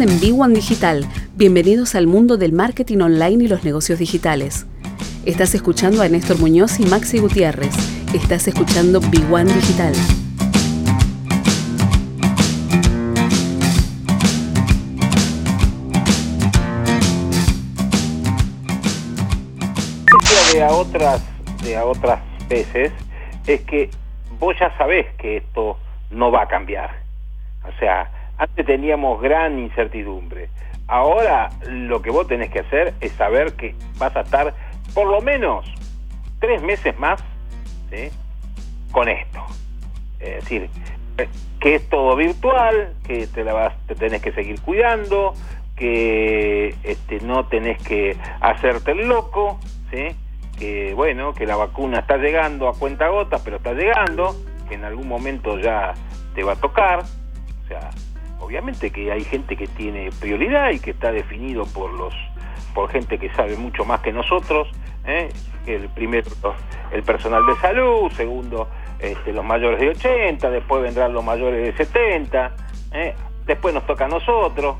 En B1 Digital. Bienvenidos al mundo del marketing online y los negocios digitales. Estás escuchando a Néstor Muñoz y Maxi Gutiérrez. Estás escuchando B1 Digital. de a otras de a otras veces es que vos ya sabés que esto no va a cambiar. O sea, antes teníamos gran incertidumbre. Ahora lo que vos tenés que hacer es saber que vas a estar por lo menos tres meses más con esto. Es decir, que es todo virtual, que te, la vas, te tenés que seguir cuidando, que este, no tenés que hacerte el loco, que bueno, que la vacuna está llegando a cuenta gotas, pero está llegando, que en algún momento ya te va a tocar, obviamente que hay gente que tiene prioridad y que está definido por los por gente que sabe mucho más que nosotros, ¿eh? el primero el personal de salud, segundo este, los mayores de 80, después vendrán los mayores de 70, ¿eh? después nos toca a nosotros,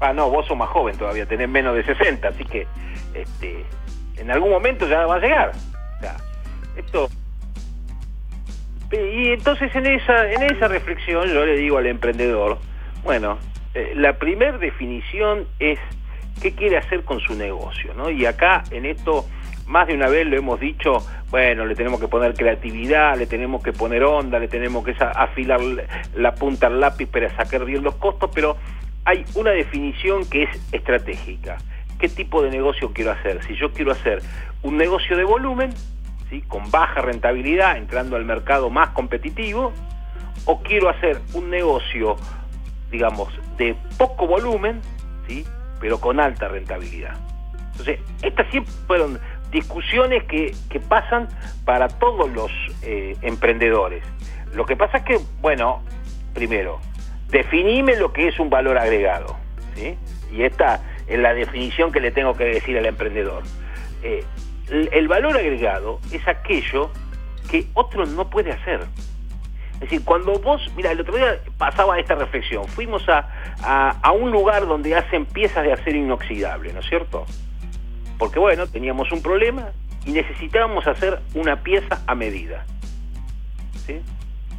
ah no, vos sos más joven todavía, tenés menos de 60, así que este, en algún momento ya va a llegar. Esto y entonces en esa en esa reflexión yo le digo al emprendedor, bueno, eh, la primera definición es qué quiere hacer con su negocio, ¿no? Y acá en esto más de una vez lo hemos dicho, bueno, le tenemos que poner creatividad, le tenemos que poner onda, le tenemos que afilar la punta al lápiz para sacar bien los costos, pero hay una definición que es estratégica. ¿Qué tipo de negocio quiero hacer? Si yo quiero hacer un negocio de volumen, ¿sí? con baja rentabilidad, entrando al mercado más competitivo, o quiero hacer un negocio, digamos, de poco volumen, ¿sí? pero con alta rentabilidad. Entonces, estas siempre fueron discusiones que, que pasan para todos los eh, emprendedores. Lo que pasa es que, bueno, primero, definime lo que es un valor agregado. ¿sí? Y esta es la definición que le tengo que decir al emprendedor. Eh, el, valor agregado es aquello que otro no puede hacer. Es decir, cuando vos, mira, el otro día pasaba esta reflexión, fuimos a, a, un lugar donde hacen piezas de acero inoxidable, ¿no es cierto? Porque bueno, teníamos un problema y necesitábamos hacer una pieza a medida. ¿sí?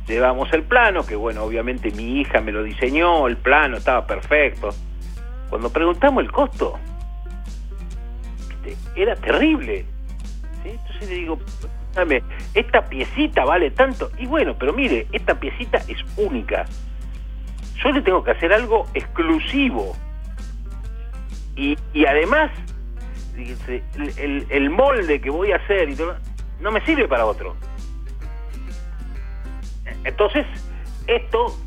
Llevamos el plano, que bueno, obviamente mi hija me lo diseñó, el plano estaba perfecto. Cuando preguntamos el costo, era terrible. Entonces le digo, esta piecita vale tanto. Y bueno, pero mire, esta piecita es única. Yo le tengo que hacer algo exclusivo. Y, además, el, el, molde que voy a hacer y no me sirve para otro. Entonces, esto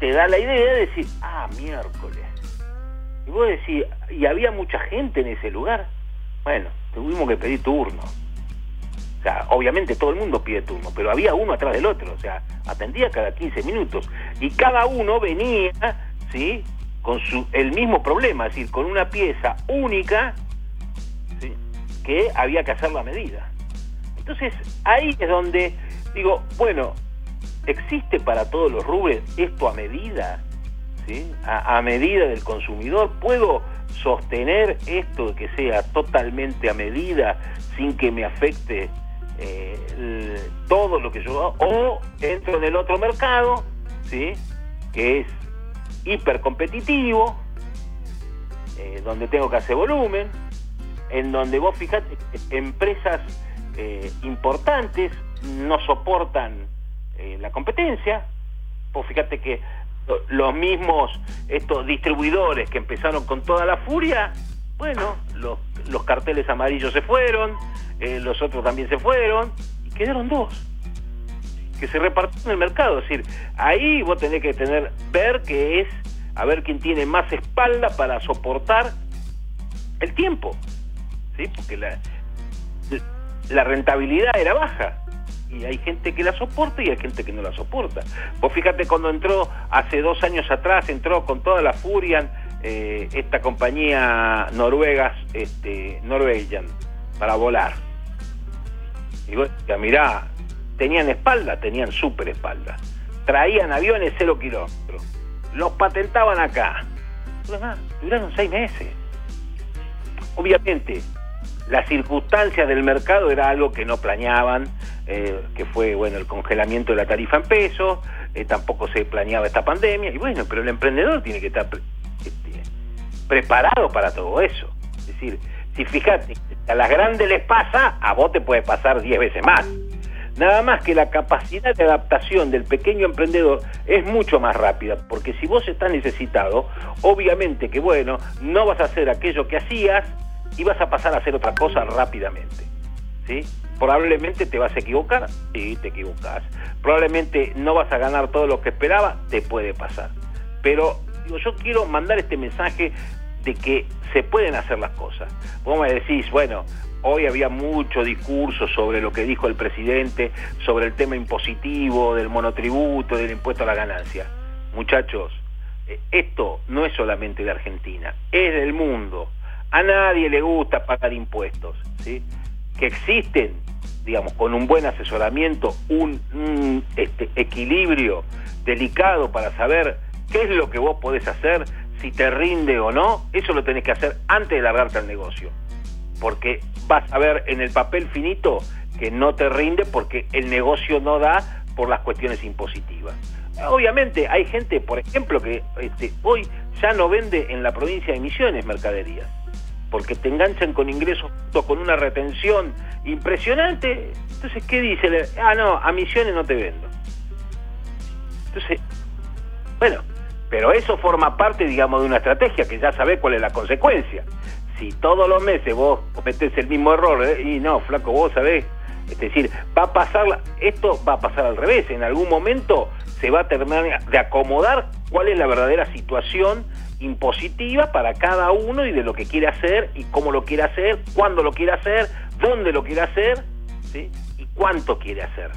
te da la idea de decir, ah, miércoles. Y vos decís, y había mucha gente en ese lugar. Bueno, tuvimos que pedir turno obviamente todo el mundo pide turno, pero había uno atrás del otro, o sea, atendía cada 15 minutos. Y cada uno venía, ¿sí? Con su, el mismo problema, es decir, con una pieza única, Que había que hacer la medida. Entonces, ahí es donde digo, bueno, ¿existe para todos los rubres esto a medida? ¿Sí? A, a medida del consumidor. ¿Puedo sostener esto que sea totalmente a medida sin que me afecte eh, todo lo que yo o entro en el otro mercado, ¿sí? que es hiper competitivo, eh, donde tengo que hacer volumen, en donde vos fijate, empresas eh, importantes no soportan la competencia, vos fíjate que los mismos estos distribuidores que empezaron con toda la furia, bueno, los, los carteles amarillos se fueron, eh, los otros también se fueron, y quedaron dos, que se repartieron el mercado. Es decir, ahí vos tenés que tener, ver que es, a ver quién tiene más espalda para soportar el tiempo, ¿sí? Porque la, la rentabilidad era baja y hay gente que la soporta y hay gente que no la soporta. Vos fíjate cuando entró hace dos años atrás, entró con toda la furia eh, esta compañía noruegas, este, Norwegian, para volar. Y vos, ya mirá, tenían espalda, tenían super espalda. Traían aviones cero kilómetros. Los patentaban acá. Duraron seis meses. Obviamente, las circunstancias del mercado era algo que no planeaban, eh, que fue bueno el congelamiento de la tarifa en pesos, eh, tampoco se planeaba esta pandemia, y bueno, pero el emprendedor tiene que estar este, preparado para todo eso. Es decir, si fíjate, a las grandes les pasa, a vos te puede pasar 10 veces más. Nada más que la capacidad de adaptación del pequeño emprendedor es mucho más rápida, porque si vos estás necesitado, obviamente que bueno, no vas a hacer aquello que hacías y vas a pasar a hacer otra cosa rápidamente. ¿Sí? Probablemente te vas a equivocar, sí, te equivocas. Probablemente no vas a ganar todo lo que esperaba, te puede pasar. Pero yo quiero mandar este mensaje de que se pueden hacer las cosas. Vos me decís, bueno, hoy había mucho discurso sobre lo que dijo el presidente, sobre el tema impositivo, del monotributo, del impuesto a la ganancia. Muchachos, eh, esto no es solamente de Argentina, es del mundo. A nadie le gusta pagar impuestos, ¿sí? Que existen, digamos, con un buen asesoramiento, un, este, equilibrio delicado para saber qué es lo que vos podés hacer si te rinde o no, eso lo tenés que hacer antes de largarte al negocio. Porque vas a ver en el papel finito que no te rinde porque el negocio no da por las cuestiones impositivas. Obviamente hay gente, por ejemplo, que este, hoy ya no vende en la provincia de Misiones mercaderías, porque te enganchan con ingresos con una retención impresionante. Entonces, ¿qué dice? Ah, no, a Misiones no te vendo. Entonces, bueno, pero eso forma parte, digamos, de una estrategia que ya sabés cuál es la consecuencia. Si todos los meses vos cometés el mismo error, ¿eh? y no, flaco, vos sabés, es decir, va a pasar, esto va a pasar al revés, en algún momento se va a terminar de acomodar cuál es la verdadera situación impositiva para cada uno y de lo que quiere hacer y cómo lo quiere hacer, cuándo lo quiere hacer, dónde lo quiere hacer ¿sí? y cuánto quiere hacer.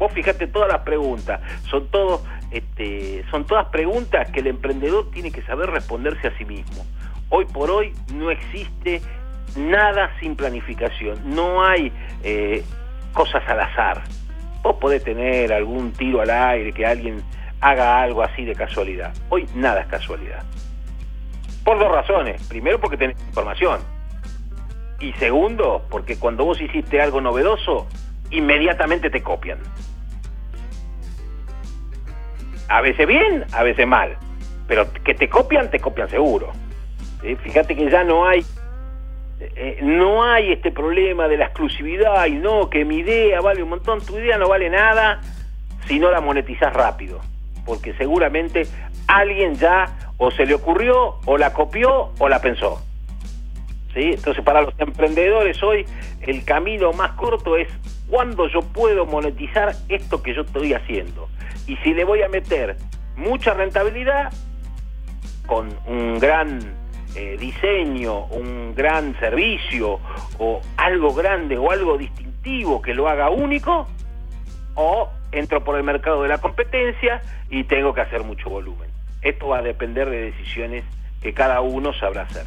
Vos fijate todas las preguntas, son todos este, son todas preguntas que el emprendedor tiene que saber responderse a sí mismo. Hoy por hoy no existe nada sin planificación, no hay eh, cosas al azar. Vos podés tener algún tiro al aire, que alguien haga algo así de casualidad. Hoy nada es casualidad. Por dos razones. Primero porque tenés información. Y segundo, porque cuando vos hiciste algo novedoso, inmediatamente te copian. A veces bien, a veces mal. Pero que te copian, te copian seguro. Fíjate que ya no hay eh, no hay este problema de la exclusividad y no, que mi idea vale un montón, tu idea no vale nada si no la monetizás rápido, porque seguramente alguien ya o se le ocurrió, o la copió, o la pensó. ¿Sí? Entonces para los emprendedores hoy el camino más corto es cuándo yo puedo monetizar esto que yo estoy haciendo. Y si le voy a meter mucha rentabilidad con un gran eh, diseño, un gran servicio o algo grande o algo distintivo que lo haga único, o entro por el mercado de la competencia y tengo que hacer mucho volumen. Esto va a depender de decisiones que cada uno sabrá hacer.